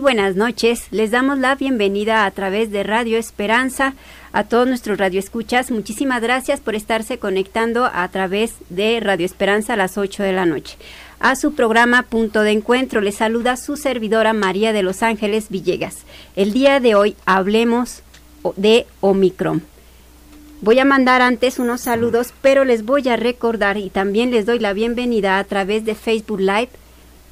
Buenas noches. Les damos la bienvenida a través de Radio Esperanza a todos nuestros radioescuchas. Muchísimas gracias por estarse conectando a través de Radio Esperanza a las 8 de la noche. A su programa Punto de Encuentro les saluda su servidora María de Los Ángeles Villegas. El día de hoy hablemos de Omicron. Voy a mandar antes unos saludos, pero les voy a recordar y también les doy la bienvenida a través de Facebook Live,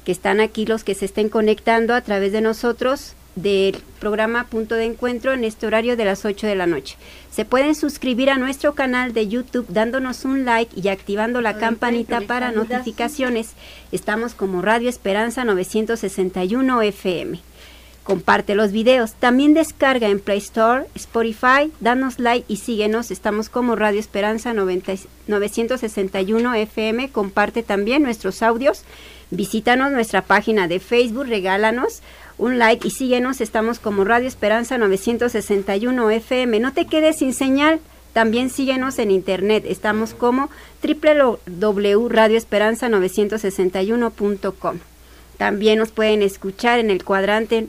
que están aquí los que se estén conectando a través de nosotros del programa Punto de Encuentro en este horario de las 8 de la noche. Se pueden suscribir a nuestro canal de YouTube dándonos un like y activando la campanita para notificaciones. Estamos como Radio Esperanza 961 FM comparte los videos. También descarga en Play Store, Spotify, danos like y síguenos. Estamos como Radio Esperanza 961 FM. Comparte también nuestros audios. Visítanos nuestra página de Facebook, regálanos un like y síguenos. Estamos como Radio Esperanza 961 FM. No te quedes sin señal. También síguenos en internet. Estamos como www.radioesperanza961.com. También nos pueden escuchar en el cuadrante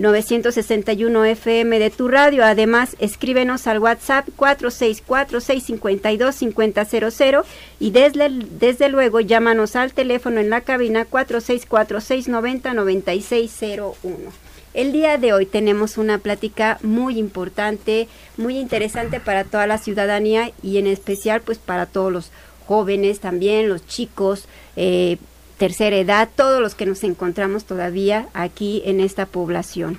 961 FM de tu radio. Además, escríbenos al WhatsApp 464-652-5000 y desde, desde luego llámanos al teléfono en la cabina 464-690-9601. El día de hoy tenemos una plática muy importante, muy interesante para toda la ciudadanía y en especial pues para todos los jóvenes también, los chicos, eh, tercera edad, todos los que nos encontramos todavía aquí en esta población.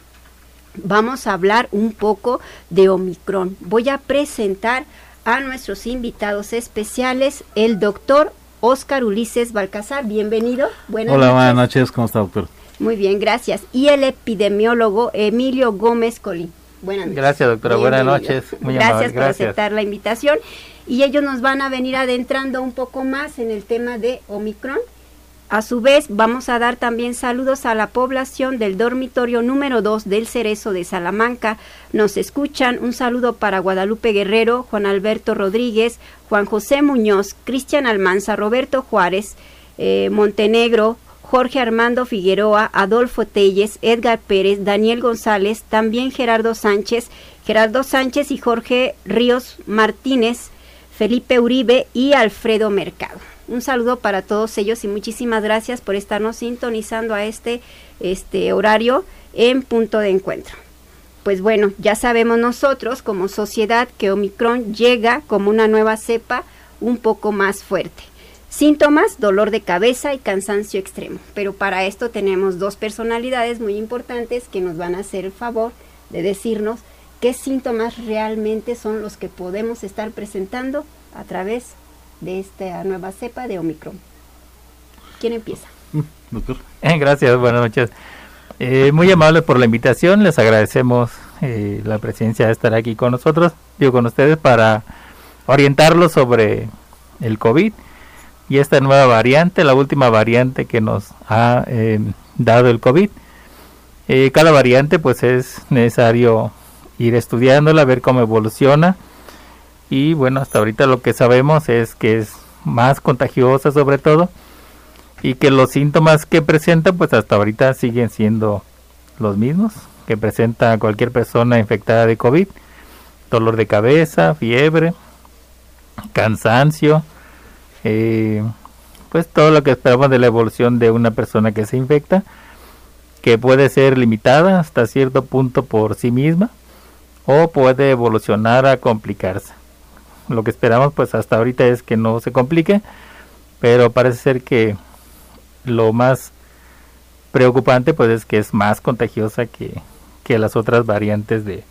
Vamos a hablar un poco de Omicron. Voy a presentar a nuestros invitados especiales, el doctor Oscar Ulises Balcazar. Bienvenido. Buenas Hola, buenas noches. ¿Cómo está, doctor? Muy bien, gracias. Y el epidemiólogo Emilio Gómez Colín. Buenas noches. Gracias, doctora. Buenas noches. Muy gracias por aceptar la invitación. Y ellos nos van a venir adentrando un poco más en el tema de Omicron a su vez, vamos a dar también saludos a la población del dormitorio número 2 del Cerezo de Salamanca. Nos escuchan un saludo para Guadalupe Guerrero, Juan Alberto Rodríguez, Juan José Muñoz, Cristian Almanza, Roberto Juárez, eh, Montenegro, Jorge Armando Figueroa, Adolfo Telles, Edgar Pérez, Daniel González, también Gerardo Sánchez, Gerardo Sánchez y Jorge Ríos Martínez, Felipe Uribe y Alfredo Mercado. Un saludo para todos ellos y muchísimas gracias por estarnos sintonizando a este, este horario en punto de encuentro. Pues bueno, ya sabemos nosotros como sociedad que Omicron llega como una nueva cepa un poco más fuerte. Síntomas, dolor de cabeza y cansancio extremo. Pero para esto tenemos dos personalidades muy importantes que nos van a hacer el favor de decirnos qué síntomas realmente son los que podemos estar presentando a través de esta nueva cepa de Omicron. ¿Quién empieza? Doctor. Eh, gracias, buenas noches. Eh, muy amable por la invitación, les agradecemos eh, la presencia de estar aquí con nosotros, digo con ustedes, para orientarlos sobre el COVID y esta nueva variante, la última variante que nos ha dado el COVID. cada variante pues es necesario ir estudiándola, ver cómo evoluciona y bueno, hasta ahorita lo que sabemos es que es más contagiosa sobre todo y que los síntomas que presenta pues hasta ahorita siguen siendo los mismos que presenta cualquier persona infectada de COVID. Dolor de cabeza, fiebre, cansancio, eh, pues todo lo que esperamos de la evolución de una persona que se infecta, que puede ser limitada hasta cierto punto por sí misma o puede evolucionar a complicarse lo que esperamos pues hasta ahorita es que no se complique, pero parece ser que lo más preocupante pues es que es más contagiosa que, que las otras variantes de,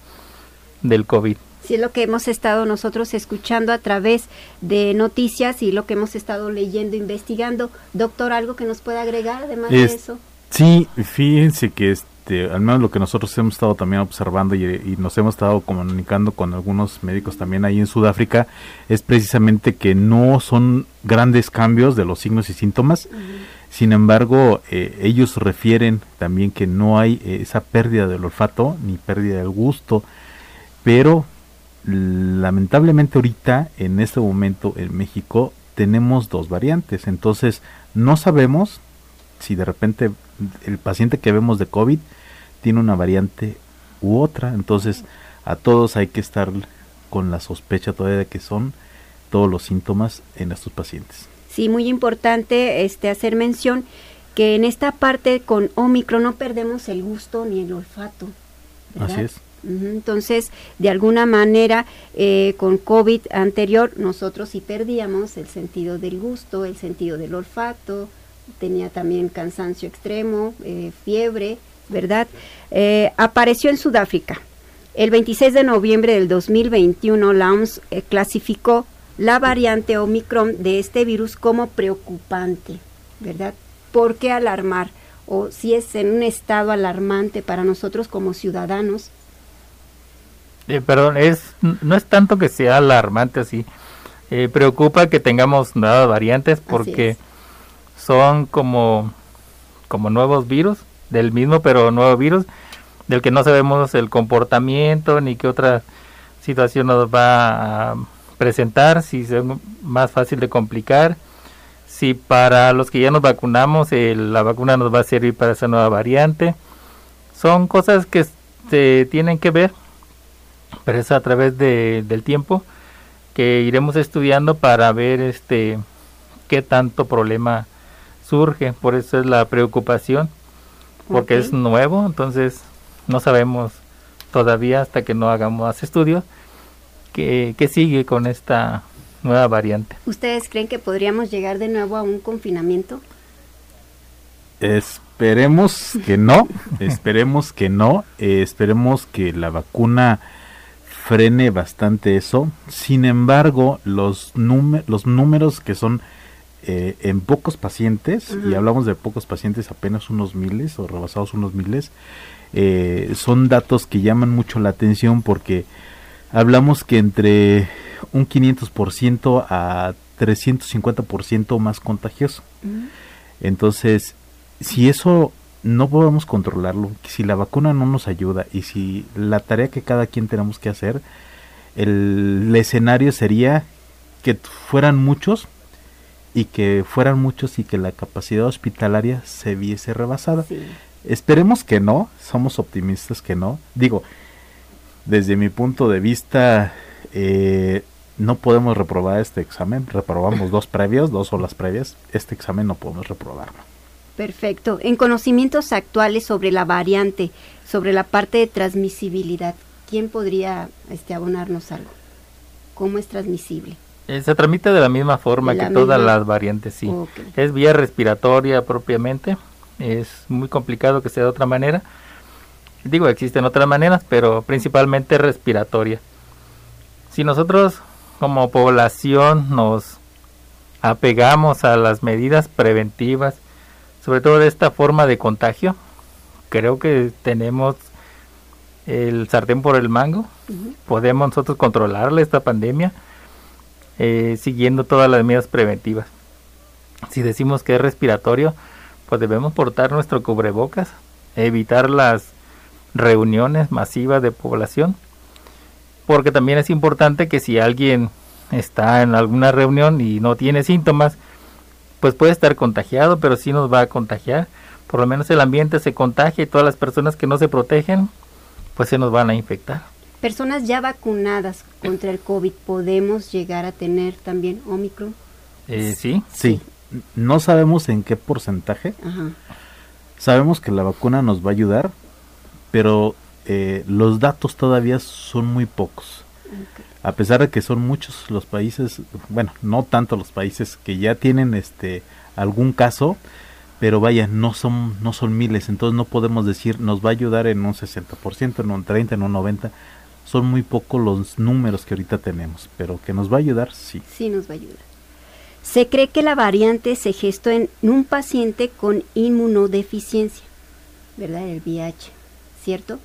del COVID. Sí, es lo que hemos estado nosotros escuchando a través de noticias y lo que hemos estado leyendo, investigando. Doctor, ¿algo que nos pueda agregar además de eso? Sí, fíjense que este, al menos lo que nosotros hemos estado también observando y, nos hemos estado comunicando con algunos médicos también ahí en Sudáfrica, es precisamente que no son grandes cambios de los signos y síntomas. Sin embargo, eh, ellos refieren también que no hay eh, esa pérdida del olfato ni pérdida del gusto, pero lamentablemente ahorita, en este momento en México, tenemos dos variantes. Entonces, no sabemos si de repente el paciente que vemos de COVID tiene una variante u otra. Entonces, a todos hay que estar con la sospecha todavía de que son todos los síntomas en estos pacientes. Sí, muy importante este hacer mención que en esta parte con Omicron no perdemos el gusto ni el olfato. Así es. Entonces, de alguna manera, eh, con COVID anterior, nosotros sí perdíamos el sentido del gusto, el sentido del olfato, tenía también cansancio extremo, eh, fiebre, ¿verdad? Eh, apareció en Sudáfrica. El 26 de noviembre del 2021, la OMS clasificó la variante Omicron de este virus como preocupante, ¿verdad? ¿Por qué alarmar? O si es en un estado alarmante para nosotros como ciudadanos. Eh, perdón, es, no es tanto que sea alarmante así. Eh, preocupa que tengamos nuevas variantes porque son como, como nuevos virus, del mismo pero nuevo virus, del que no sabemos el comportamiento ni qué otra situación nos va a presentar, si es más fácil de complicar, si para los que ya nos vacunamos la vacuna nos va a servir para esa nueva variante. Son cosas que se tienen que ver, pero es a través de, del tiempo que iremos estudiando para ver este qué tanto problema surge. Por eso es la preocupación, porque es nuevo, entonces no sabemos todavía hasta que no hagamos más estudios ¿Qué, sigue con esta nueva variante? ¿Ustedes creen que podríamos llegar de nuevo a un confinamiento? Esperemos que no, esperemos que no, eh, esperemos que la vacuna frene bastante eso. Sin embargo, los, los números que son eh, en pocos pacientes, y hablamos de pocos pacientes, apenas unos miles o rebasados unos miles, eh, son datos que llaman mucho la atención porque hablamos que entre un 500% a 350% más contagioso. Entonces, si eso no podemos controlarlo, si la vacuna no nos ayuda y si la tarea que cada quien tenemos que hacer, el, escenario sería que fueran muchos y que fueran muchos y que la capacidad hospitalaria se viese rebasada. Esperemos que no, somos optimistas que no. Digo, desde mi punto de vista, eh, no podemos reprobar este examen. Reprobamos dos previos, dos olas previas. Este examen no podemos reprobarlo. Perfecto. En conocimientos actuales sobre la variante, sobre la parte de transmisibilidad, ¿quién podría este, abonarnos algo? ¿Cómo es transmisible? Eh, se transmite de la misma forma que todas las variantes, sí. Es vía respiratoria propiamente. Es muy complicado que sea de otra manera Digo, existen otras maneras, pero principalmente respiratoria. Si nosotros como población nos apegamos a las medidas preventivas, sobre todo de esta forma de contagio, creo que tenemos el sartén por el mango. Podemos nosotros controlarle esta pandemia eh, siguiendo todas las medidas preventivas. Si decimos que es respiratorio, pues debemos portar nuestro cubrebocas, evitar las reuniones masivas de población, porque también es importante que si alguien está en alguna reunión y no tiene síntomas, pues puede estar contagiado, pero si nos va a contagiar. Por lo menos el ambiente se contagia y todas las personas que no se protegen, pues se nos van a infectar. Personas ya vacunadas contra el COVID, ¿podemos llegar a tener también Omicron? Eh, ¿sí? sí. No sabemos en qué porcentaje. Sabemos que la vacuna nos va a ayudar, pero eh, los datos todavía son muy pocos. A pesar de que son muchos los países, bueno, no tanto los países que ya tienen este algún caso, pero vaya, no son no son miles, entonces no podemos decir nos va a ayudar en un 60%, en un 30, en un 90. Son muy pocos los números que ahorita tenemos, pero que nos va a ayudar, sí. Sí nos va a ayudar. Se cree que la variante se gestó en un paciente con inmunodeficiencia, ¿verdad? El VIH. ¿cierto?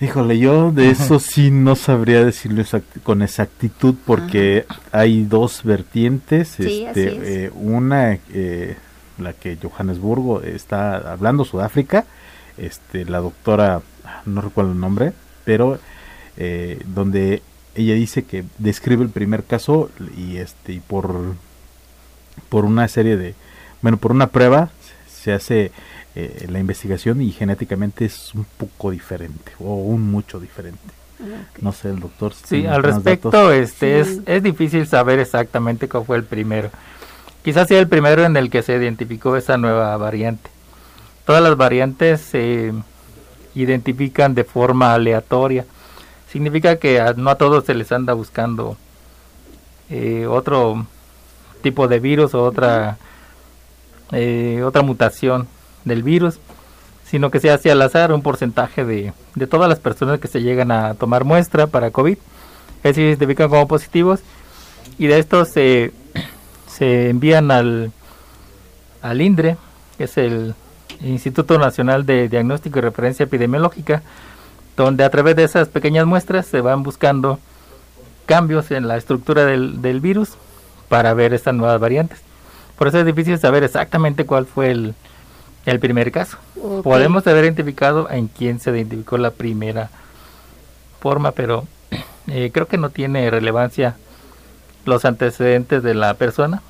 Híjole, yo de eso sí no sabría decirlo con exactitud porque hay dos vertientes. este, eh, una, eh, la que Johannesburgo está hablando, Sudáfrica, este, la doctora, no recuerdo el nombre, pero eh, donde ella dice que describe el primer caso y este y por por una serie de bueno por una prueba se hace eh, la investigación y genéticamente es un poco diferente o un mucho diferente. No sé, el doctor. sí, al respecto, este es, es difícil saber exactamente cuál fue el primero. Quizás sea el primero en el que se identificó esa nueva variante. Todas las variantes se identifican de forma aleatoria. Significa que no a todos se les anda buscando eh, otro tipo de virus o otra eh, otra mutación del virus, sino que se hace al azar un porcentaje de, de todas las personas que se llegan a tomar muestra para COVID, que se identifican como positivos, y de estos se, se envían al, al INDRE, que es el Instituto Nacional de Diagnóstico y Referencia Epidemiológica, donde a través de esas pequeñas muestras se van buscando cambios en la estructura del, del virus para ver estas nuevas variantes. Por eso es difícil saber exactamente cuál fue el, el primer caso. Podemos haber identificado en quién se identificó la primera forma, pero eh, creo que no tiene relevancia los antecedentes de la persona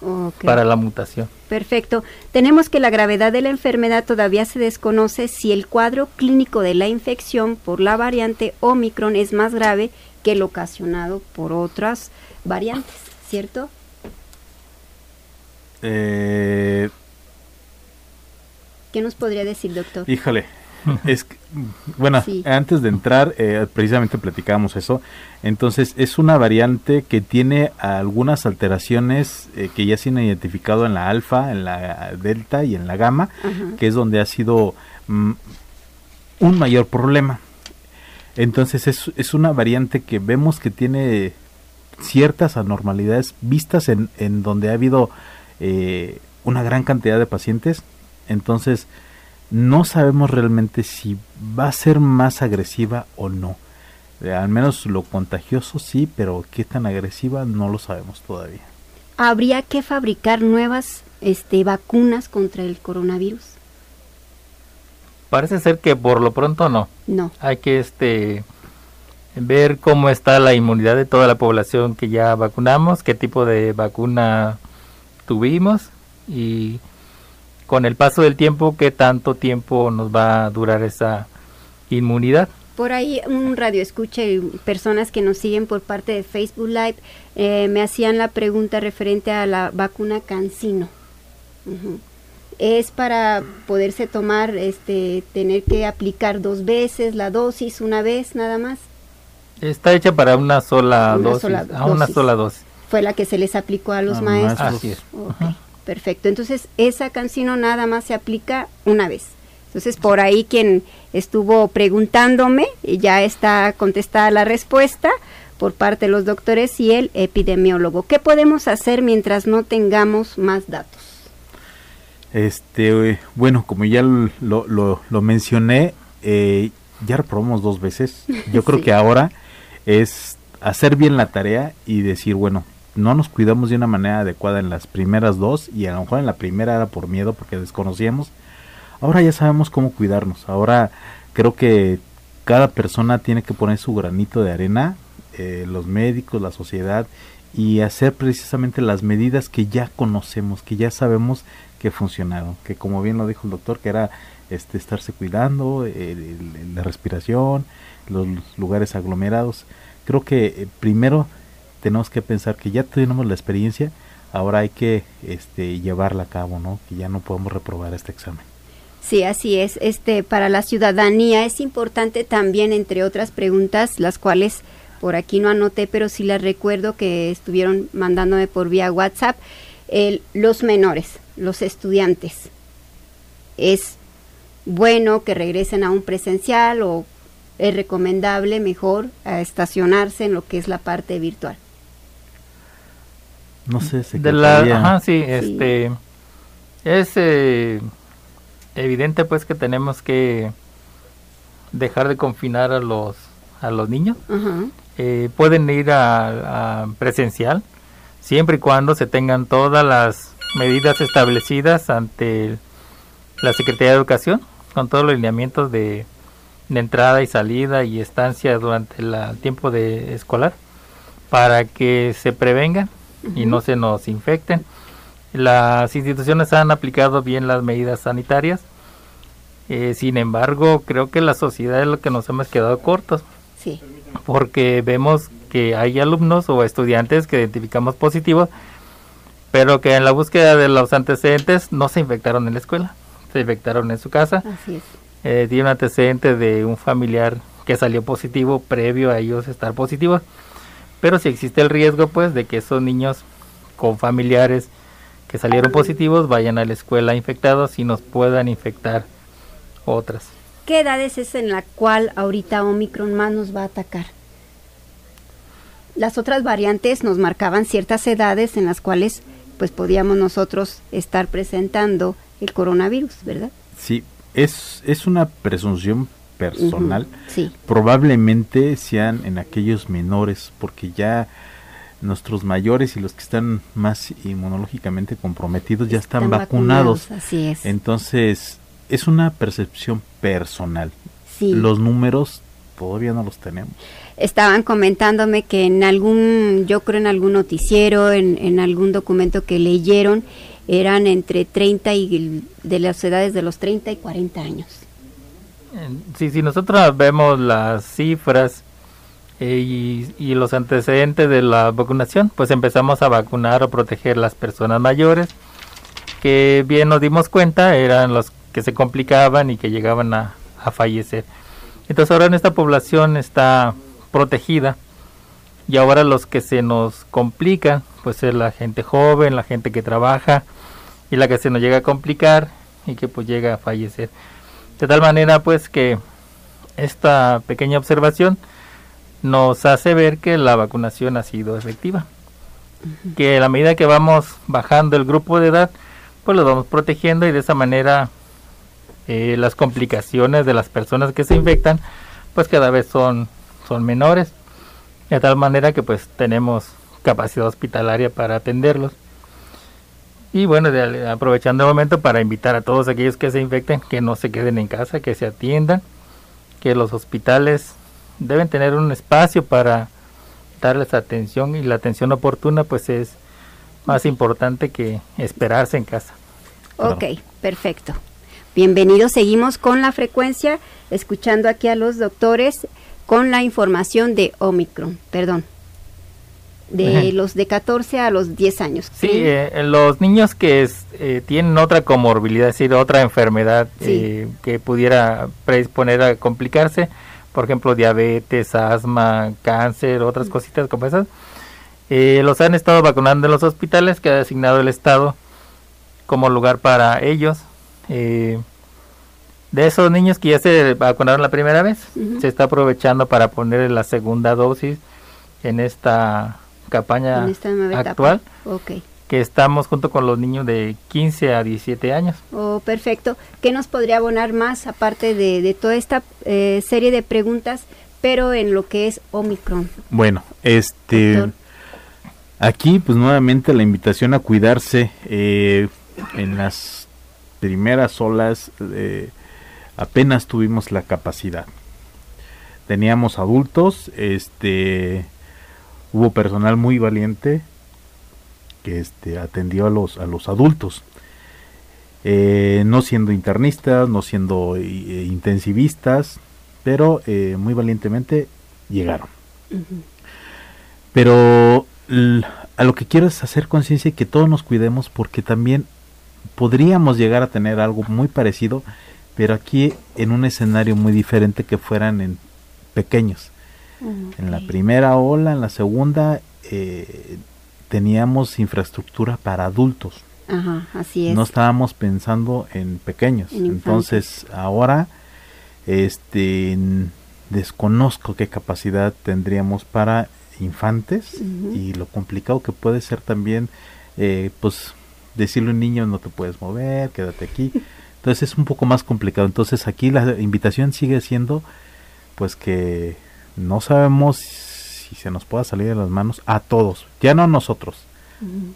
para la mutación. Perfecto. Tenemos que la gravedad de la enfermedad todavía se desconoce si el cuadro clínico de la infección por la variante Omicron es más grave que el ocasionado por otras variantes, ¿cierto? Eh, ¿Qué nos podría decir, doctor? Híjole, es bueno, antes de entrar, eh, precisamente platicábamos eso. Entonces, es una variante que tiene algunas alteraciones eh, que ya se han identificado en la alfa, en la delta y en la gamma, que es donde ha sido mm, un mayor problema. Entonces, es, es una variante que vemos que tiene ciertas anormalidades vistas en, en donde ha habido eh, una gran cantidad de pacientes entonces, no sabemos realmente si va a ser más agresiva o no. Eh, al menos lo contagioso sí, pero qué tan agresiva no lo sabemos todavía. ¿Habría que fabricar nuevas este, vacunas contra el coronavirus? Parece ser que por lo pronto no. No. Hay que este ver cómo está la inmunidad de toda la población que ya vacunamos, qué tipo de vacuna tuvimos y con el paso del tiempo, qué tanto tiempo nos va a durar esa inmunidad. Por ahí un radio escucha y personas que nos siguen por parte de Facebook Live eh, me hacían la pregunta referente a la vacuna Cancino. Es para poderse tomar, este, tener que aplicar dos veces la dosis, una vez nada más. Está hecha para una sola, dosis, a una sola dosis. Fue la que se les aplicó a los maestros. Así es. Perfecto. Entonces, esa canción nada más se aplica una vez. Entonces, por ahí quien estuvo preguntándome, ya está contestada la respuesta por parte de los doctores y el epidemiólogo. ¿Qué podemos hacer mientras no tengamos más datos? Este, bueno, como ya lo, lo, mencioné, eh, ya reprobamos dos veces. Yo creo que ahora es hacer bien la tarea y decir, bueno, no nos cuidamos de una manera adecuada en las primeras dos y a lo mejor en la primera era por miedo porque desconocíamos. Ahora ya sabemos cómo cuidarnos. Ahora creo que cada persona tiene que poner su granito de arena, eh, los médicos, la sociedad y hacer precisamente las medidas que ya conocemos, que ya sabemos que funcionaron, que como bien lo dijo el doctor, que era este estarse cuidando, la respiración, los lugares aglomerados. Creo que eh, primero tenemos que pensar que ya tenemos la experiencia, ahora hay que este, llevarla a cabo, ¿no? Que ya no podemos reprobar este examen. Sí, así es. Este, para la ciudadanía es importante también, entre otras preguntas, las cuales por aquí no anoté, pero sí las recuerdo que estuvieron mandándome por vía WhatsApp, los menores, los estudiantes. Es bueno que regresen a un presencial o es recomendable mejor estacionarse en lo que es la parte virtual. No sé, de la, ajá, sí, este es eh, evidente pues que tenemos que dejar de confinar a los a los niños. Eh, pueden ir a, presencial siempre y cuando se tengan todas las medidas establecidas ante la Secretaría de Educación con todos los lineamientos de, de entrada y salida y estancia durante el tiempo de escolar para que se prevengan y no se nos infecten. Las instituciones han aplicado bien las medidas sanitarias Eh, sin embargo, creo que la sociedad es lo que nos hemos quedado cortos. Sí. Porque vemos que hay alumnos o estudiantes que identificamos positivos, pero que en la búsqueda de los antecedentes no se infectaron en la escuela, se infectaron en su casa. Así es. Eh, tiene un antecedente de un familiar que salió positivo previo a ellos estar positivos. Pero si existe el riesgo, pues, de que esos niños con familiares que salieron positivos vayan a la escuela infectados y nos puedan infectar otras. ¿Qué edades es en la cual ahorita Omicron más nos va a atacar? Las otras variantes nos marcaban ciertas edades en las cuales pues podíamos nosotros estar presentando el coronavirus, ¿verdad? Sí, es, es una presunción personal. Sí. Probablemente sean en aquellos menores, porque ya nuestros mayores y los que están más inmunológicamente comprometidos ya están, vacunados. Así es. Entonces, es una percepción personal. sí. Los números todavía no los tenemos. Estaban comentándome que en algún, yo creo en algún noticiero, en, en algún documento que leyeron, eran entre 30 y de las edades de los 30 y 40 años. Sí, si nosotros vemos las cifras eh, y, y los antecedentes de la vacunación, pues empezamos a vacunar o proteger las personas mayores, que bien nos dimos cuenta eran los que se complicaban y que llegaban a, a fallecer. Entonces ahora nuestra población está protegida y ahora los que se nos complican, pues es la gente joven, la gente que trabaja y la que se nos llega a complicar y que pues llega a fallecer. De tal manera pues que esta pequeña observación nos hace ver que la vacunación ha sido efectiva. Que a la medida que vamos bajando el grupo de edad, pues los vamos protegiendo y de esa manera eh, las complicaciones de las personas que se infectan, pues cada vez son, son menores. De tal manera que pues tenemos capacidad hospitalaria para atenderlos. Y bueno, de- aprovechando el momento para invitar a todos aquellos que se infecten que no se queden en casa, que se atiendan, que los hospitales deben tener un espacio para darles atención y la atención oportuna pues es más importante que esperarse en casa. Ok, perfecto. Bienvenidos, seguimos con la frecuencia, escuchando aquí a los doctores con la información de Omicron, perdón, de Ajá. los de 14 a los 10 años. Sí, eh, los niños que es- eh, tienen otra comorbilidad, es decir, otra enfermedad Sí. eh, que pudiera predisponer a complicarse, por ejemplo, diabetes, asma, cáncer, otras cositas como esas, eh, los han estado vacunando en los hospitales que ha designado el Estado como lugar para ellos. Eh, de esos niños que ya se vacunaron la primera vez, se está aprovechando para poner la segunda dosis en esta campaña actual etapa. Ok. que estamos junto con los niños de 15 a 17 años. Oh, perfecto. ¿Qué nos podría abonar más aparte de, de toda esta eh, serie de preguntas, pero en lo que es Omicron? Bueno, este Doctor. aquí pues nuevamente la invitación a cuidarse eh, en las primeras olas eh, apenas tuvimos la capacidad. Teníamos adultos, este hubo personal muy valiente que este atendió a los a los adultos. Eh, no siendo internistas, no siendo eh, intensivistas, pero eh, muy valientemente llegaron. Pero a lo que quiero es hacer conciencia y que todos nos cuidemos porque también podríamos llegar a tener algo muy parecido, pero aquí en un escenario muy diferente que fueran en pequeños. En la primera ola, en la segunda, eh, teníamos infraestructura para adultos. Ajá, así es. No estábamos pensando en pequeños. En. Entonces, ahora este desconozco qué capacidad tendríamos para infantes y lo complicado que puede ser también eh, pues decirle a un niño no te puedes mover, quédate aquí. Entonces es un poco más complicado. Entonces aquí la invitación sigue siendo pues que no sabemos si se nos pueda salir de las manos a todos, ya no a nosotros,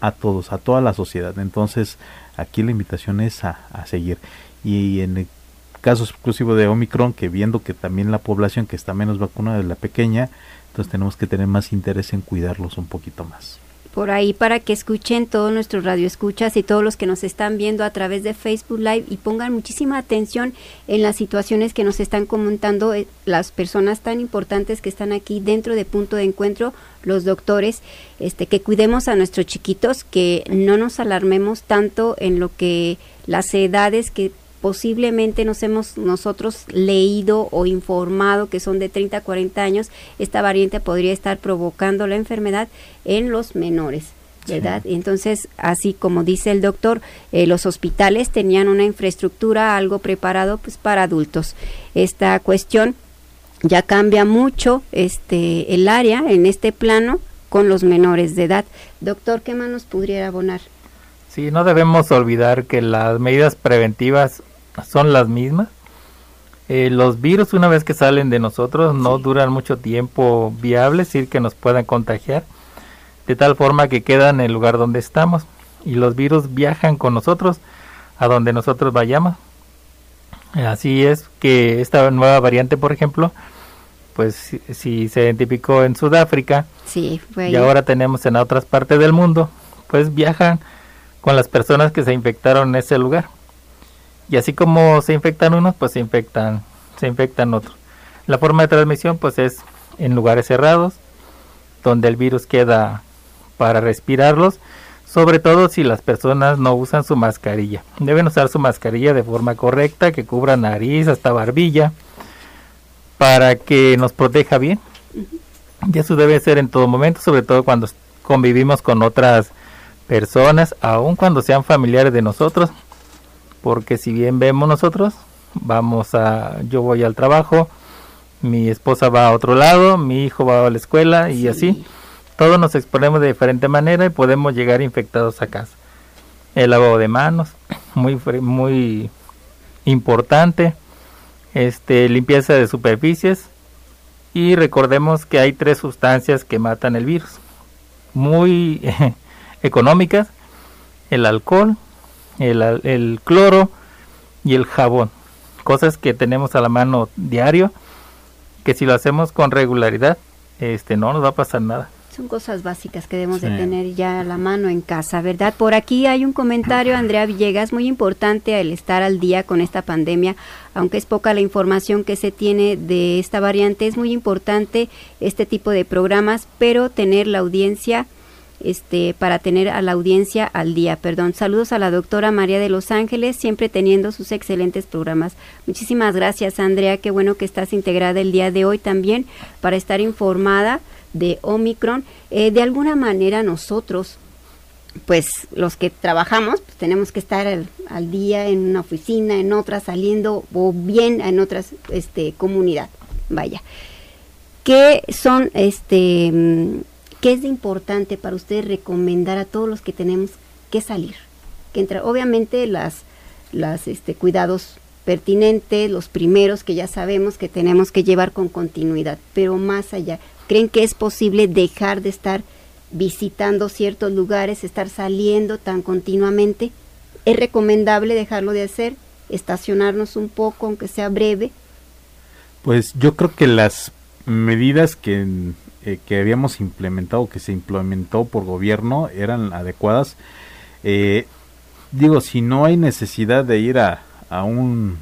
a todos, a toda la sociedad. Entonces, aquí la invitación es a, a seguir. Y en el caso exclusivo de Omicron, que viendo que también la población que está menos vacunada es la pequeña, entonces tenemos que tener más interés en cuidarlos un poquito más. Por ahí para que escuchen todos nuestros radioescuchas y todos los que nos están viendo a través de Facebook Live y pongan muchísima atención en las situaciones que nos están comentando eh, las personas tan importantes que están aquí dentro de punto de encuentro, los doctores, este que cuidemos a nuestros chiquitos, que no nos alarmemos tanto en lo que las edades que posiblemente nos hemos nosotros leído o informado que son de 30 a 40 años, esta variante podría estar provocando la enfermedad en los menores. ¿verdad? Entonces, así como dice el doctor, eh, los hospitales tenían una infraestructura, algo preparado pues para adultos. Esta cuestión ya cambia mucho este el área en este plano con los menores de edad. Doctor, ¿qué más nos pudiera abonar? Sí, no debemos olvidar que las medidas preventivas son las mismas. Eh, los virus una vez que salen de nosotros no duran mucho tiempo viables, es decir, que nos puedan contagiar, de tal forma que quedan en el lugar donde estamos y los virus viajan con nosotros a donde nosotros vayamos. Así es que esta nueva variante, por ejemplo, pues si, se identificó en Sudáfrica sí, y ahora tenemos en otras partes del mundo, pues viajan con las personas que se infectaron en ese lugar. Y así como se infectan unos, pues se infectan, se infectan otros. La forma de transmisión pues es en lugares cerrados, donde el virus queda para respirarlos, sobre todo si las personas no usan su mascarilla. Deben usar su mascarilla de forma correcta, que cubra nariz hasta barbilla, para que nos proteja bien. Y eso debe ser en todo momento, sobre todo cuando convivimos con otras personas, aun cuando sean familiares de nosotros, porque si bien vemos nosotros, vamos a, yo voy al trabajo, mi esposa va a otro lado, mi hijo va a la escuela y así, todos nos exponemos de diferente manera y podemos llegar infectados a casa. El lavado de manos, muy muy importante, este limpieza de superficies. Y recordemos que hay tres sustancias que matan el virus, muy económicas, el alcohol, el, cloro y el jabón. Cosas que tenemos a la mano diario, que si lo hacemos con regularidad, este no nos va a pasar nada. Son cosas básicas que debemos de tener ya a la mano en casa, ¿verdad? Por aquí hay un comentario, Andrea Villegas, muy importante el estar al día con esta pandemia, aunque es poca la información que se tiene de esta variante, es muy importante este tipo de programas, pero tener la audiencia este, para tener a la audiencia al día. Perdón, saludos a la doctora María de Los Ángeles, siempre teniendo sus excelentes programas. Muchísimas gracias, Andrea. Qué bueno que estás integrada el día de hoy también para estar informada de Omicron. Eh, de alguna manera nosotros, pues los que trabajamos, pues, tenemos que estar al, día en una oficina, en otra, saliendo o bien en otras este, comunidad. Vaya. ¿Qué son este ¿Qué es importante para usted recomendar a todos los que tenemos que salir? Que entra, obviamente las, las este, cuidados pertinentes, los primeros que ya sabemos que tenemos que llevar con continuidad, pero más allá, ¿creen que es posible dejar de estar visitando ciertos lugares, estar saliendo tan continuamente? ¿Es recomendable dejarlo de hacer, estacionarnos un poco, aunque sea breve? Pues yo creo que las medidas que eh, que habíamos implementado, que se implementó por gobierno, eran adecuadas. Eh, digo, si no hay necesidad de ir a, a un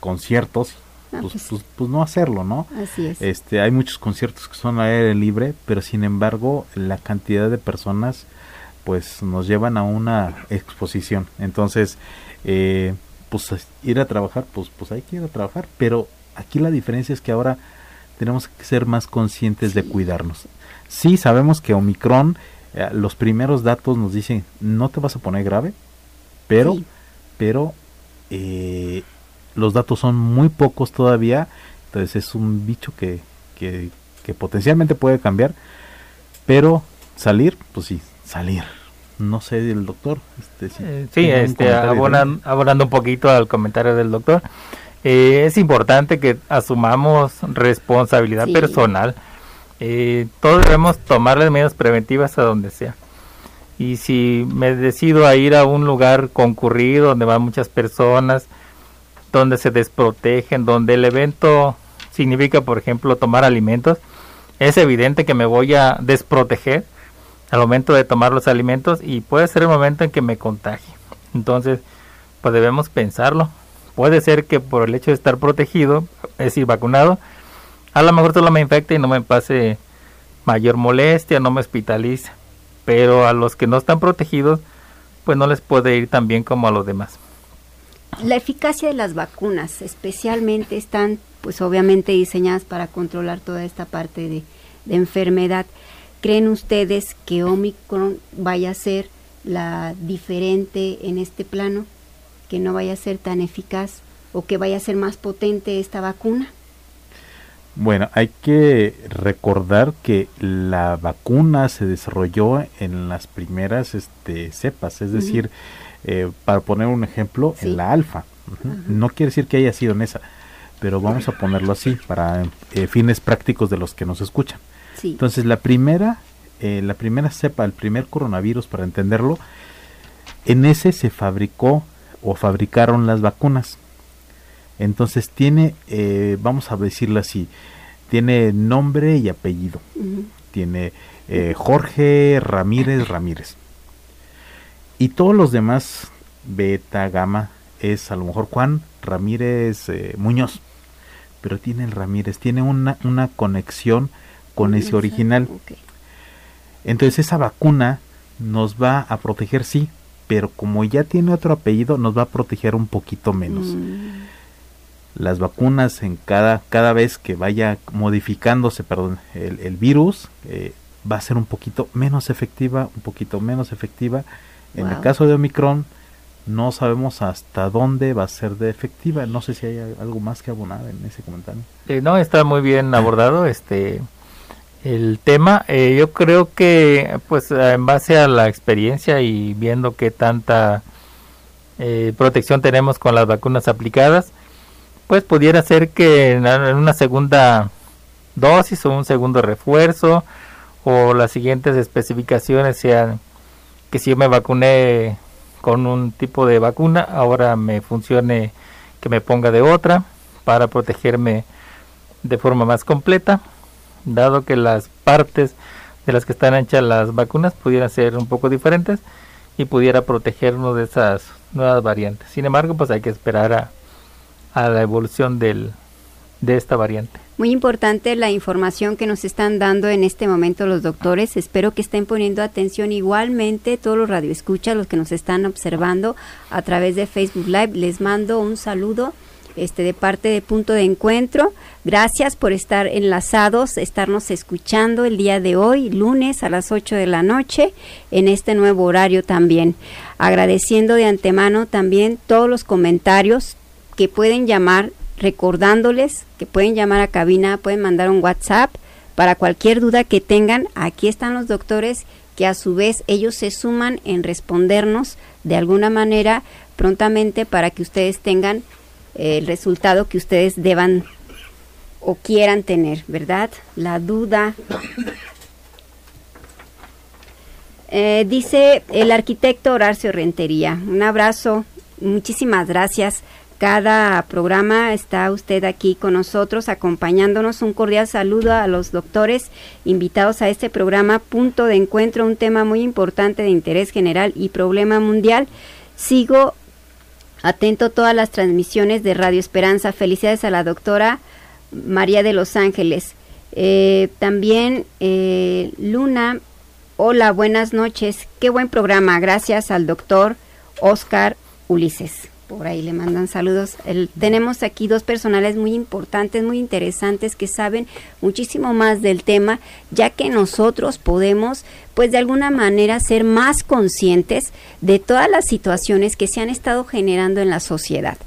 concierto, ah, pues, pues, pues, pues, no hacerlo, ¿no? Así es. Este, hay muchos conciertos que son a aire libre, pero sin embargo la cantidad de personas pues nos llevan a una exposición. Entonces, eh, pues ir a trabajar, pues, pues hay que ir a trabajar, pero aquí la diferencia es que ahora tenemos que ser más conscientes de cuidarnos. Sí, sabemos que Omicron, eh, los primeros datos nos dicen, no te vas a poner grave, pero, pero eh, los datos son muy pocos todavía, entonces es un bicho que, que, potencialmente puede cambiar, pero salir, pues sí, salir. No sé el doctor. Este, sí, eh, este, abonando un poquito al comentario del doctor. Eh, es importante que asumamos responsabilidad personal. Eh, todos debemos tomar las medidas preventivas a donde sea. Y si me decido a ir a un lugar concurrido donde van muchas personas, donde se desprotegen, donde el evento significa, por ejemplo, tomar alimentos, es evidente que me voy a desproteger al momento de tomar los alimentos y puede ser el momento en que me contagie. Entonces, pues debemos pensarlo. Puede ser que por el hecho de estar protegido, es decir, vacunado, a lo mejor solo me infecte y no me pase mayor molestia, no me hospitalice. Pero a los que no están protegidos, pues no les puede ir tan bien como a los demás. La eficacia de las vacunas, especialmente, están, pues obviamente diseñadas para controlar toda esta parte de, enfermedad. ¿Creen ustedes que Omicron vaya a ser la diferente en este plano? ¿Que no vaya a ser tan eficaz o que vaya a ser más potente esta vacuna? Bueno, hay que recordar que la vacuna se desarrolló en las primeras este, cepas, es decir, eh, para poner un ejemplo, en la alfa. No quiere decir que haya sido en esa, pero vamos a ponerlo así para eh, fines prácticos de los que nos escuchan. Entonces, la primera, eh, la primera cepa, el primer coronavirus, para entenderlo, en ese se fabricó o fabricaron las vacunas. Entonces tiene, eh, vamos a decirlo así, tiene nombre y apellido. Tiene eh, Jorge Ramírez Ramírez. Y todos los demás, beta, gamma, es a lo mejor Juan Ramírez eh, Muñoz. Pero tiene el Ramírez, tiene una, una conexión con ese original. Entonces esa vacuna nos va a proteger, sí, pero como ya tiene otro apellido, nos va a proteger un poquito menos. Mm las vacunas en cada, cada vez que vaya modificándose perdón, el, virus eh, va a ser un poquito menos efectiva, un poquito menos efectiva. En el caso de Omicron no sabemos hasta dónde va a ser de efectiva. No sé si hay algo más que abonar en ese comentario. Eh, no, está muy bien abordado este el tema. Eh, yo creo que pues en base a la experiencia y viendo qué tanta protección tenemos con las vacunas aplicadas, pues pudiera ser que en una segunda dosis o un segundo refuerzo o las siguientes especificaciones sean que si yo me vacuné con un tipo de vacuna, ahora me funcione que me ponga de otra para protegerme de forma más completa, dado que las partes de las que están hechas las vacunas pudieran ser un poco diferentes y pudiera protegernos de esas nuevas variantes. Sin embargo, pues hay que esperar a a la evolución del, de esta variante. Muy importante la información que nos están dando en este momento los doctores. Espero que estén poniendo atención igualmente todos los radioescuchas, los que nos están observando a través de Facebook Live. Les mando un saludo este de parte de Punto de Encuentro. Gracias por estar enlazados, estarnos escuchando el día de hoy, lunes a las 8 de la noche, en este nuevo horario también. Agradeciendo de antemano también todos los comentarios, que pueden llamar, recordándoles que pueden llamar a cabina, pueden mandar un WhatsApp para cualquier duda que tengan. Aquí están los doctores que a su vez ellos se suman en respondernos de alguna manera prontamente para que ustedes tengan el resultado que ustedes deban o quieran tener, ¿verdad? La duda. Eh, dice el arquitecto Horacio Rentería. Un abrazo, muchísimas gracias cada programa está usted aquí con nosotros acompañándonos. Un cordial saludo a los doctores invitados a este programa Punto de Encuentro, un tema muy importante de interés general y problema mundial. Sigo atento todas las transmisiones de Radio Esperanza. Felicidades a la doctora María de Los Ángeles. Eh, también eh, Luna, hola, buenas noches. Qué buen programa. Gracias al doctor Oscar Ulises por ahí le mandan saludos. tenemos aquí dos personales muy importantes, muy interesantes, que saben muchísimo más del tema, ya que nosotros podemos, pues de alguna manera, ser más conscientes de todas las situaciones que se han estado generando en la sociedad.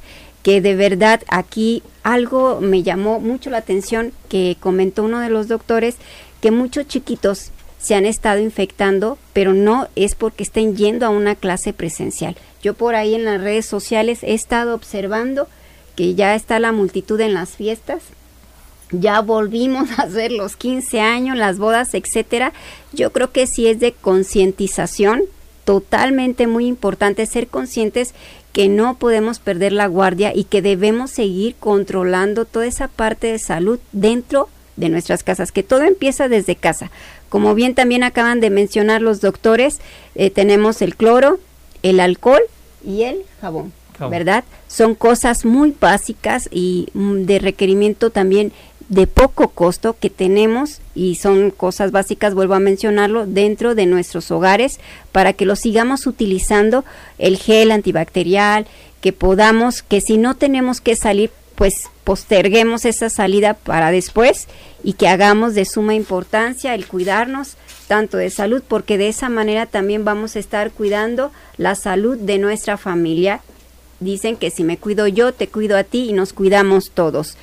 Que de verdad aquí algo me llamó mucho la atención que comentó uno de los doctores, que muchos chiquitos se han estado infectando, pero no es porque estén yendo a una clase presencial. Yo por ahí en las redes sociales he estado observando que ya está la multitud en las fiestas. Ya volvimos a hacer los 15 años, las bodas, etcétera. Yo creo que sí es de concientización, totalmente muy importante ser conscientes que no podemos perder la guardia y que debemos seguir controlando toda esa parte de salud dentro de nuestras casas, que todo empieza desde casa. Como bien también acaban de mencionar los doctores, eh, tenemos el cloro, el alcohol y el jabón, ¿verdad? Son cosas muy básicas y mm, de requerimiento también de poco costo que tenemos y son cosas básicas, vuelvo a mencionarlo, dentro de nuestros hogares para que lo sigamos utilizando, el gel antibacterial, que podamos, que si no tenemos que salir, pues posterguemos esa salida para después y que hagamos de suma importancia el cuidarnos tanto de salud, porque de esa manera también vamos a estar cuidando la salud de nuestra familia. Dicen que si me cuido yo, te cuido a ti y nos cuidamos todos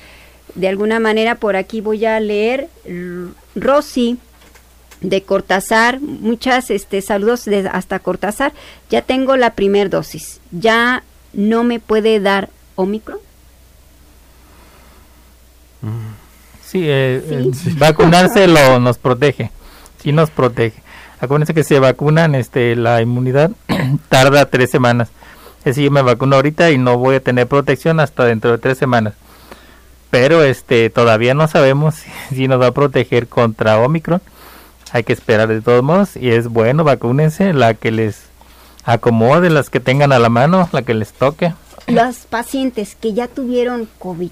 de alguna manera por aquí voy a leer Rosy de Cortázar, muchas este saludos de hasta Cortázar. Ya tengo la primer dosis. Ya no me puede dar Omicron. Sí, eh, eh, vacunarse lo nos protege. Sí nos protege. Acuérdense que se vacunan, este, la inmunidad tarda tres semanas. Es decir, yo me vacuno ahorita y no voy a tener protección hasta dentro de tres semanas pero este todavía no sabemos si, nos va a proteger contra Omicron. Hay que esperar de todos modos y es bueno, vacúnense, la que les acomode, las que tengan a la mano, la que les toque. Los pacientes que ya tuvieron COVID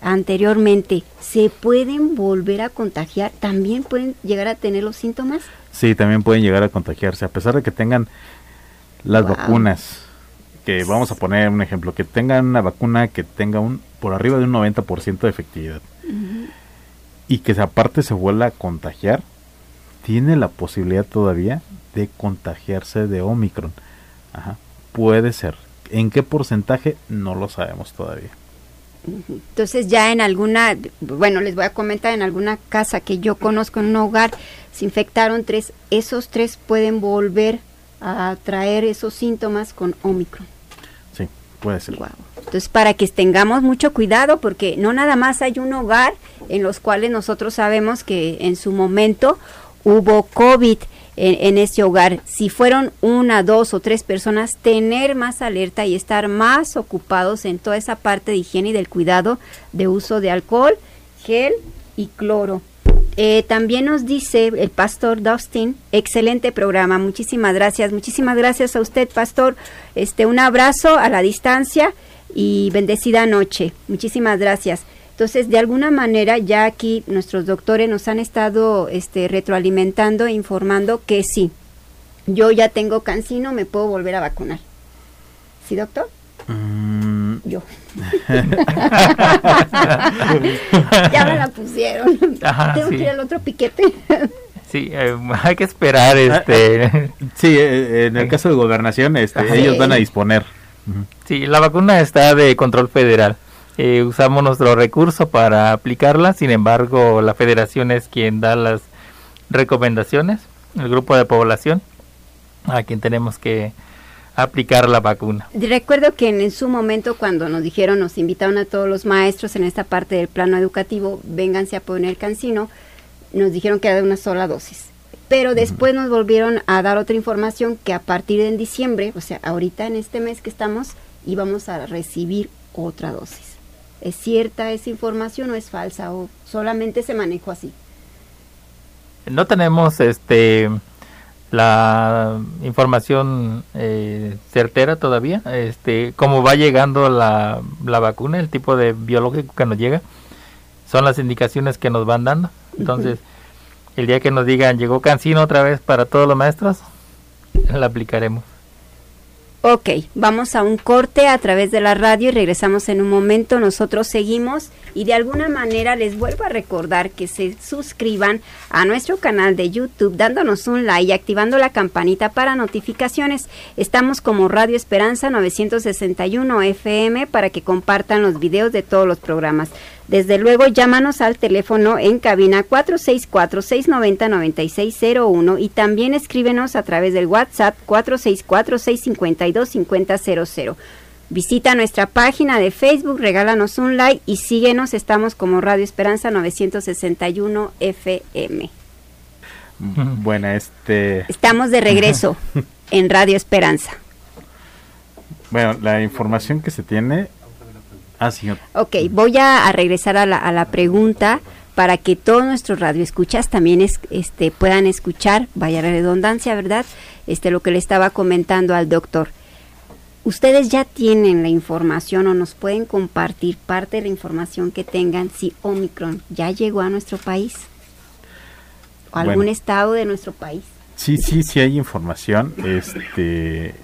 anteriormente, ¿se pueden volver a contagiar? ¿También pueden llegar a tener los síntomas? Sí, también pueden llegar a contagiarse, a pesar de que tengan las vacunas. Que vamos a poner un ejemplo, que tengan una vacuna que tenga un por arriba de un 90% de efectividad y que aparte se vuelva a contagiar, tiene la posibilidad todavía de contagiarse de Omicron. Ajá, puede ser. ¿En qué porcentaje? No lo sabemos todavía. Entonces ya en alguna, bueno, les voy a comentar, en alguna casa que yo conozco, en un hogar, se infectaron tres, esos tres pueden volver a traer esos síntomas con Omicron. Sí, puede ser. Entonces, para que tengamos mucho cuidado, porque no nada más hay un hogar en los cuales nosotros sabemos que en su momento hubo COVID en, ese hogar. Si fueron una, dos o tres personas, tener más alerta y estar más ocupados en toda esa parte de higiene y del cuidado de uso de alcohol, gel y cloro. Eh, también nos dice el pastor Dustin, excelente programa, muchísimas gracias, muchísimas gracias a usted, pastor. Este, un abrazo a la distancia y bendecida noche. Muchísimas gracias. Entonces, de alguna manera, ya aquí nuestros doctores nos han estado este, retroalimentando, e informando que sí, yo ya tengo cancino, me puedo volver a vacunar. ¿Sí, doctor? Mm. Yo. ya me la pusieron. tengo que ir al otro piquete. Sí, eh, hay que esperar. este Sí, eh, en el caso de gobernación, este, ellos van a disponer. Sí, la vacuna está de control federal. Eh, usamos nuestro recurso para aplicarla, sin embargo, la federación es quien da las recomendaciones, el grupo de población, a quien tenemos que aplicar la vacuna. Recuerdo que en, su momento cuando nos dijeron, nos invitaron a todos los maestros en esta parte del plano educativo, vénganse a poner cancino, nos dijeron que era de una sola dosis. Pero después nos volvieron a dar otra información que a partir de diciembre, o sea, ahorita en este mes que estamos, íbamos a recibir otra dosis. ¿Es cierta esa información o es falsa o solamente se manejó así? No tenemos este la información eh, certera todavía. Este, como va llegando la, la vacuna, el tipo de biológico que nos llega, son las indicaciones que nos van dando. Entonces, el día que nos digan llegó Cancino otra vez para todos los maestros, la aplicaremos. Ok, vamos a un corte a través de la radio y regresamos en un momento. Nosotros seguimos y de alguna manera les vuelvo a recordar que se suscriban a nuestro canal de YouTube dándonos un like y activando la campanita para notificaciones. Estamos como Radio Esperanza 961 FM para que compartan los videos de todos los programas. Desde luego, llámanos al teléfono en cabina 464-690-9601 y también escríbenos a través del WhatsApp 464-652-5000. Visita nuestra página de Facebook, regálanos un like y síguenos. Estamos como Radio Esperanza 961 FM. Bueno, este. Estamos de regreso en Radio Esperanza. Bueno, la información que se tiene Ah, Ok, voy a, regresar a la, a la pregunta para que todos nuestros radioescuchas también este, puedan escuchar, vaya la redundancia, ¿verdad? Este, lo que le estaba comentando al doctor. Ustedes ya tienen la información o nos pueden compartir parte de la información que tengan si Omicron ya llegó a nuestro país o algún estado de nuestro país. Sí, sí, sí hay información. Este,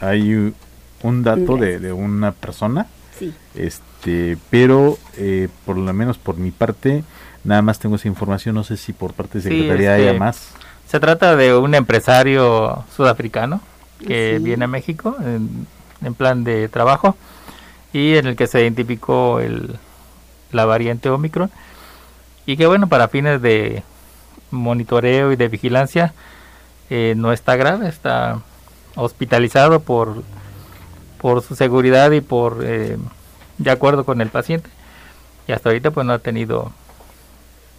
hay un dato de, una persona. Sí. Este, pero eh, por lo menos por mi parte, nada más tengo esa información. No sé si por parte de Secretaría haya más. Se trata de un empresario sudafricano que viene a México en, plan de trabajo y en el que se identificó el, la variante Omicron y que bueno, para fines de monitoreo y de vigilancia eh, no está grave, está hospitalizado por, por su seguridad y por eh, de acuerdo con el paciente y hasta ahorita pues no ha tenido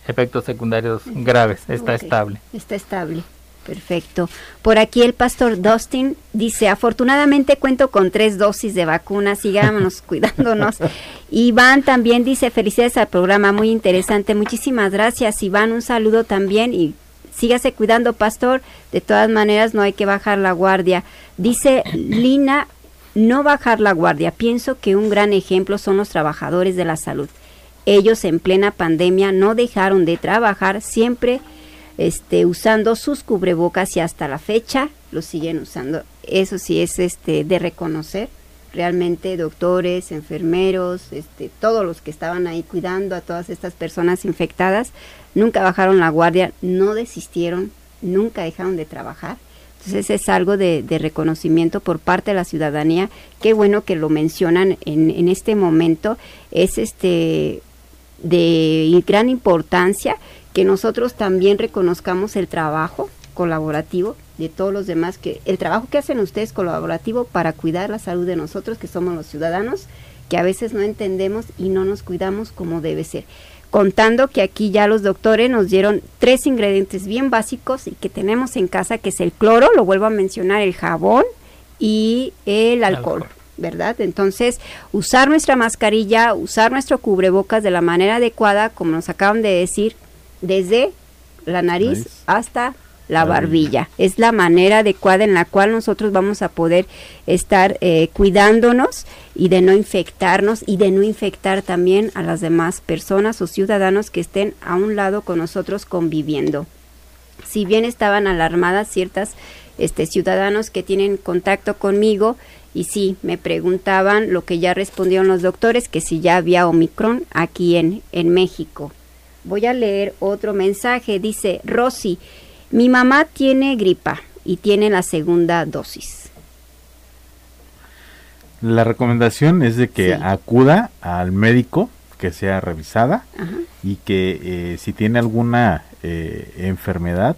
efectos secundarios graves, está estable. Está estable. Perfecto. Por aquí el pastor Dustin dice, afortunadamente cuento con tres dosis de vacuna, sigamos cuidándonos. Iván también dice, felicidades al programa, muy interesante. Muchísimas gracias, Iván. Un saludo también y sígase cuidando, pastor. De todas maneras, no hay que bajar la guardia. Dice Lina, no bajar la guardia. Pienso que un gran ejemplo son los trabajadores de la salud. Ellos en plena pandemia no dejaron de trabajar, siempre este, usando sus cubrebocas y hasta la fecha lo siguen usando. Eso sí es este, de reconocer realmente doctores, enfermeros, este, todos los que estaban ahí cuidando a todas estas personas infectadas, nunca bajaron la guardia, no desistieron, nunca dejaron de trabajar. Entonces es algo de, reconocimiento por parte de la ciudadanía. Qué bueno que lo mencionan en, en este momento. Es este de gran importancia que nosotros también reconozcamos el trabajo colaborativo de todos los demás, que el trabajo que hacen ustedes colaborativo para cuidar la salud de nosotros, que somos los ciudadanos, que a veces no entendemos y no nos cuidamos como debe ser. Contando que aquí ya los doctores nos dieron tres ingredientes bien básicos y que tenemos en casa, que es el cloro, lo vuelvo a mencionar, el jabón y el alcohol. ¿verdad? Entonces, usar nuestra mascarilla, usar nuestro cubrebocas de la manera adecuada, como nos acaban de decir, desde la nariz hasta la barbilla. Es la manera adecuada en la cual nosotros vamos a poder estar eh, cuidándonos y de no infectarnos y de no infectar también a las demás personas o ciudadanos que estén a un lado con nosotros conviviendo. Si bien estaban alarmadas ciertas este, ciudadanos que tienen contacto conmigo y sí, me preguntaban lo que ya respondieron los doctores, que si ya había Omicron aquí en, en México. Voy a leer otro mensaje. Dice, Rosy, mi mamá tiene gripa y tiene la segunda dosis. La recomendación es de que acuda al médico, que sea revisada y que eh, si tiene alguna eh, enfermedad,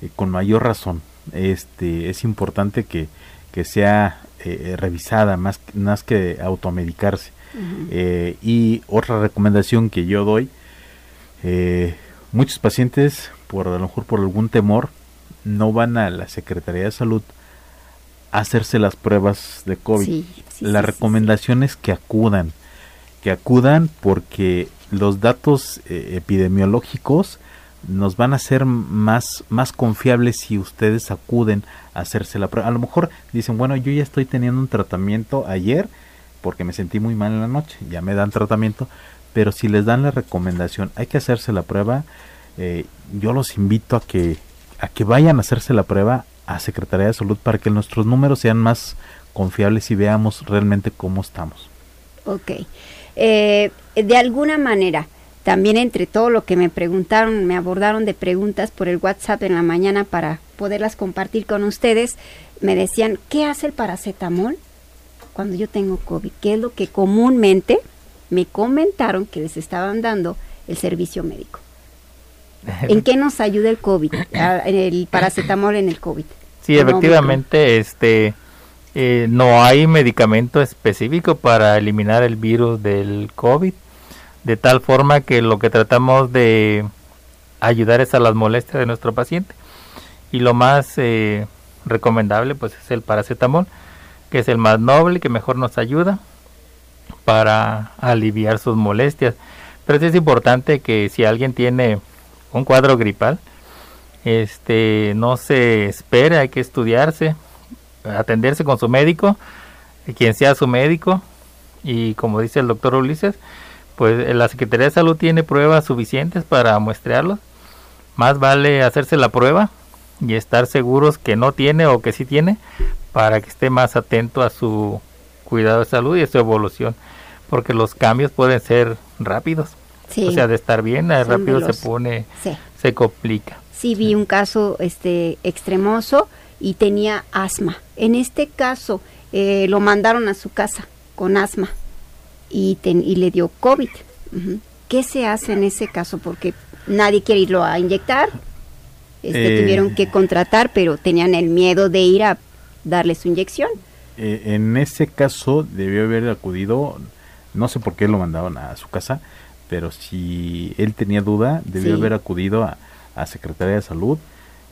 eh, con mayor razón, este, es importante que, que sea revisada más, más que automedicarse. y otra recomendación que yo doy muchos pacientes, por a lo mejor por algún temor, no van a la Secretaría de Salud a hacerse las pruebas de COVID. la recomendación es que acudan, que acudan porque los datos eh, epidemiológicos nos van a ser más, más confiables si ustedes acuden a hacerse la prueba. A lo mejor dicen, bueno, yo ya estoy teniendo un tratamiento ayer porque me sentí muy mal en la noche, ya me dan tratamiento, pero si les dan la recomendación, hay que hacerse la prueba, eh, yo los invito a que, a que vayan a hacerse la prueba a Secretaría de Salud para que nuestros números sean más confiables y veamos realmente cómo estamos. Ok. Eh, de alguna manera, también entre todo lo que me preguntaron, me abordaron de preguntas por el WhatsApp en la mañana para poderlas compartir con ustedes, me decían, ¿qué hace el paracetamol cuando yo tengo COVID? ¿Qué es lo que comúnmente me comentaron que les estaban dando el servicio médico. ¿En qué nos ayuda el COVID, el paracetamol en el COVID? Sí, efectivamente, este, eh, no hay medicamento específico para eliminar el virus del COVID, de tal forma que lo que tratamos de ayudar es a las molestias de nuestro paciente. Y lo más eh, recomendable pues es el paracetamol, que es el más noble, que mejor nos ayuda para aliviar sus molestias. Pero es importante que si alguien tiene un cuadro gripal, este no se espere, hay que estudiarse, atenderse con su médico, quien sea su médico, y como dice el doctor Ulises, pues la Secretaría de Salud tiene pruebas suficientes para muestrearlos. Más vale hacerse la prueba y estar seguros que no tiene o que sí tiene para que esté más atento a su cuidado de salud y a su evolución, porque los cambios pueden ser rápidos. O sea, de estar bien, rápido se pone, se complica. Sí, vi un caso este extremoso y tenía asma. En este caso, eh, lo mandaron a su casa con asma y, y le dio COVID. ¿Qué se hace en ese caso? Porque nadie quiere irlo a inyectar. Este, eh, tuvieron que contratar, pero tenían el miedo de ir a darle su inyección. Eh, en ese caso debió haber acudido, no sé por qué lo mandaron a su casa, pero si él tenía duda, debió haber acudido a, a Secretaría de Salud,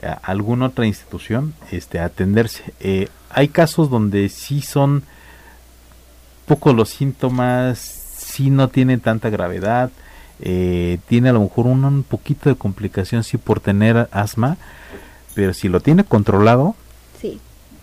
a alguna otra institución, este, a atenderse. Eh, hay casos donde sí son pocos los síntomas, sí no tienen tanta gravedad, eh, tiene a lo mejor un, poquito de complicación sí por tener asma, pero si lo tiene controlado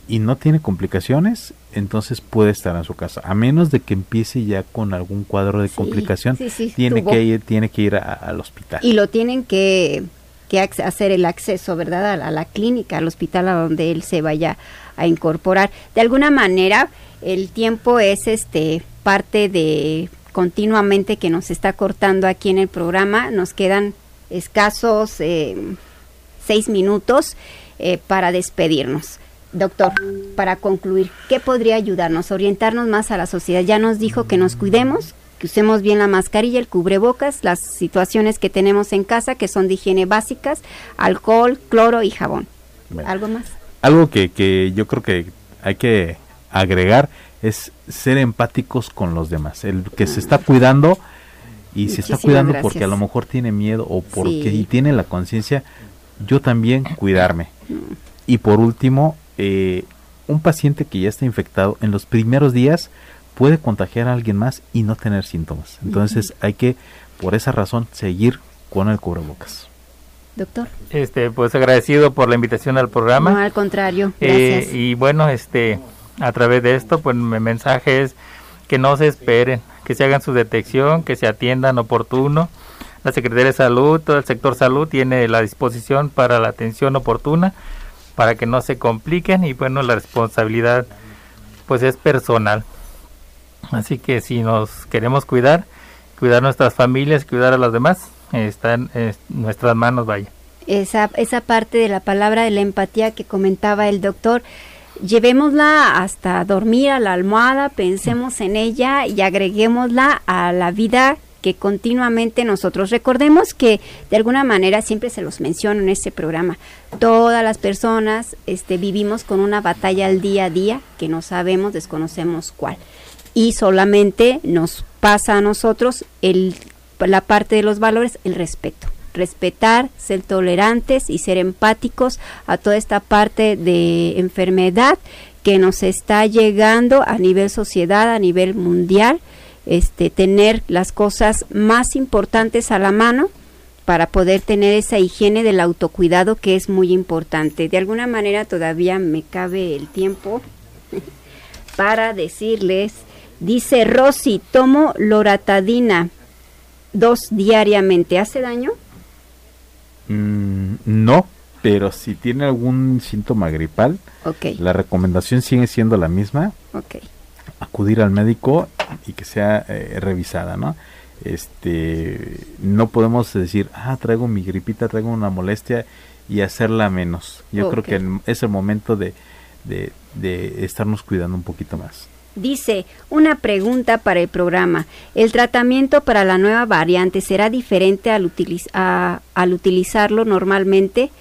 y no tiene complicaciones, entonces puede estar en su casa, a menos de que empiece ya con algún cuadro de complicación, tiene que ir, tiene que ir al hospital. Y lo tienen que, que hacer el acceso, ¿verdad? A la, clínica, al hospital a donde él se vaya a incorporar. De alguna manera, el tiempo es este parte de continuamente que nos está cortando aquí en el programa. Nos quedan escasos eh, seis minutos eh, para despedirnos. Doctor, para concluir, ¿qué podría ayudarnos, orientarnos más a la sociedad? Ya nos dijo que nos cuidemos, que usemos bien la mascarilla, el cubrebocas, las situaciones que tenemos en casa, que son de higiene básicas, alcohol, cloro y jabón. ¿Algo más? Algo que, que yo creo que hay que agregar es ser empáticos con los demás. El que se está cuidando y se está cuidando porque a lo mejor tiene miedo o porque y tiene la conciencia, yo también cuidarme. Mm. Y por último, eh, un paciente que ya está infectado en los primeros días puede contagiar a alguien más y no tener síntomas. Entonces hay que, por esa razón, seguir con el cubrebocas. Doctor. Este, pues agradecido por la invitación al programa. No, al contrario. Eh, y bueno, este, a través de esto, pues mi mensaje es que no se esperen, que se hagan su detección, que se atiendan oportuno. La Secretaría de Salud, todo el sector salud tiene la disposición para la atención oportuna, para que no se compliquen y bueno, la responsabilidad pues es personal. Así que si nos queremos cuidar, cuidar nuestras familias, cuidar a los demás, está en, en nuestras manos, vaya. Esa, esa parte de la palabra de la empatía que comentaba el doctor, llevémosla hasta dormir a la almohada, pensemos en ella y agreguémosla a la vida que continuamente nosotros recordemos que de alguna manera siempre se los menciono en este programa todas las personas este vivimos con una batalla al día a día que no sabemos desconocemos cuál. Y solamente nos pasa a nosotros el la parte de los valores el respeto. Respetar, ser tolerantes y ser empáticos a toda esta parte de enfermedad que nos está llegando a nivel sociedad, a nivel mundial, este, tener las cosas más importantes a la mano para poder tener esa higiene del autocuidado que es muy importante. De alguna manera todavía me cabe el tiempo para decirles, dice Rosy, tomo loratadina dos diariamente, ¿hace daño? Mm, no, pero si tiene algún síntoma gripal, la recomendación sigue siendo la misma. Acudir al médico y que sea eh, revisada, ¿no? Este, no podemos decir, ah, traigo mi gripita, traigo una molestia y hacerla menos. Yo creo que es el momento de, de estarnos cuidando un poquito más. Dice, una pregunta para el programa. ¿El tratamiento para la nueva variante será diferente al, al utilizarlo normalmente?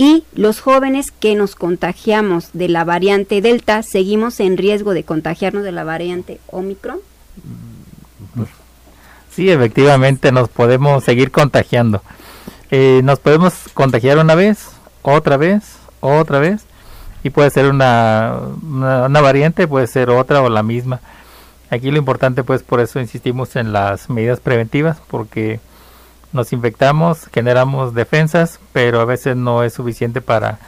Y los jóvenes que nos contagiamos de la variante Delta, ¿seguimos en riesgo de contagiarnos de la variante Omicron? Sí, efectivamente nos podemos seguir contagiando. Eh, nos podemos contagiar una vez, otra vez, otra vez y puede ser una, una, variante, puede ser otra o la misma. Aquí lo importante pues por eso insistimos en las medidas preventivas porque nos infectamos, generamos defensas, pero a veces no es suficiente para,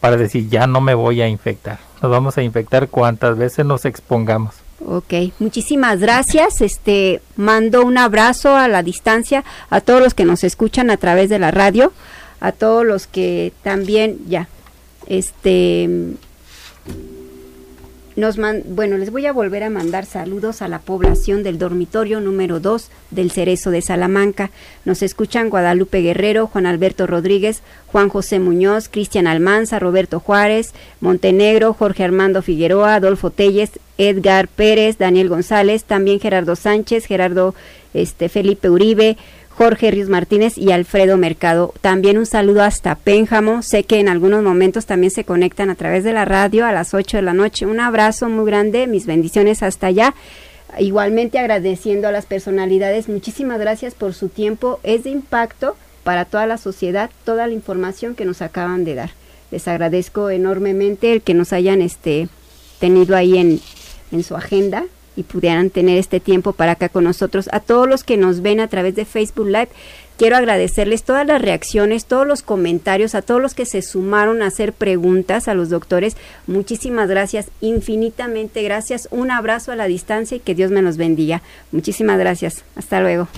para decir ya no me voy a infectar. Nos vamos a infectar cuantas veces nos expongamos. Ok, muchísimas gracias. Este mando un abrazo a la distancia a todos los que nos escuchan a través de la radio, a todos los que también ya este nos bueno, les voy a volver a mandar saludos a la población del dormitorio número 2 del Cerezo de Salamanca. Nos escuchan Guadalupe Guerrero, Juan Alberto Rodríguez, Juan José Muñoz, Cristian Almanza, Roberto Juárez, Montenegro, Jorge Armando Figueroa, Adolfo Telles, Edgar Pérez, Daniel González, también Gerardo Sánchez, Gerardo este, Felipe Uribe, Jorge Ríos Martínez y Alfredo Mercado. También un saludo hasta Pénjamo. Sé que en algunos momentos también se conectan a través de la radio a las 8 de la noche. Un abrazo muy grande, mis bendiciones hasta allá. Igualmente agradeciendo a las personalidades, muchísimas gracias por su tiempo. Es de impacto para toda la sociedad toda la información que nos acaban de dar. Les agradezco enormemente el que nos hayan este, tenido ahí en, en su agenda y pudieran tener este tiempo para acá con nosotros. A todos los que nos ven a través de Facebook Live, quiero agradecerles todas las reacciones, todos los comentarios, a todos los que se sumaron a hacer preguntas a los doctores. Muchísimas gracias, infinitamente gracias. Un abrazo a la distancia y que Dios me los bendiga. Muchísimas gracias. Hasta luego.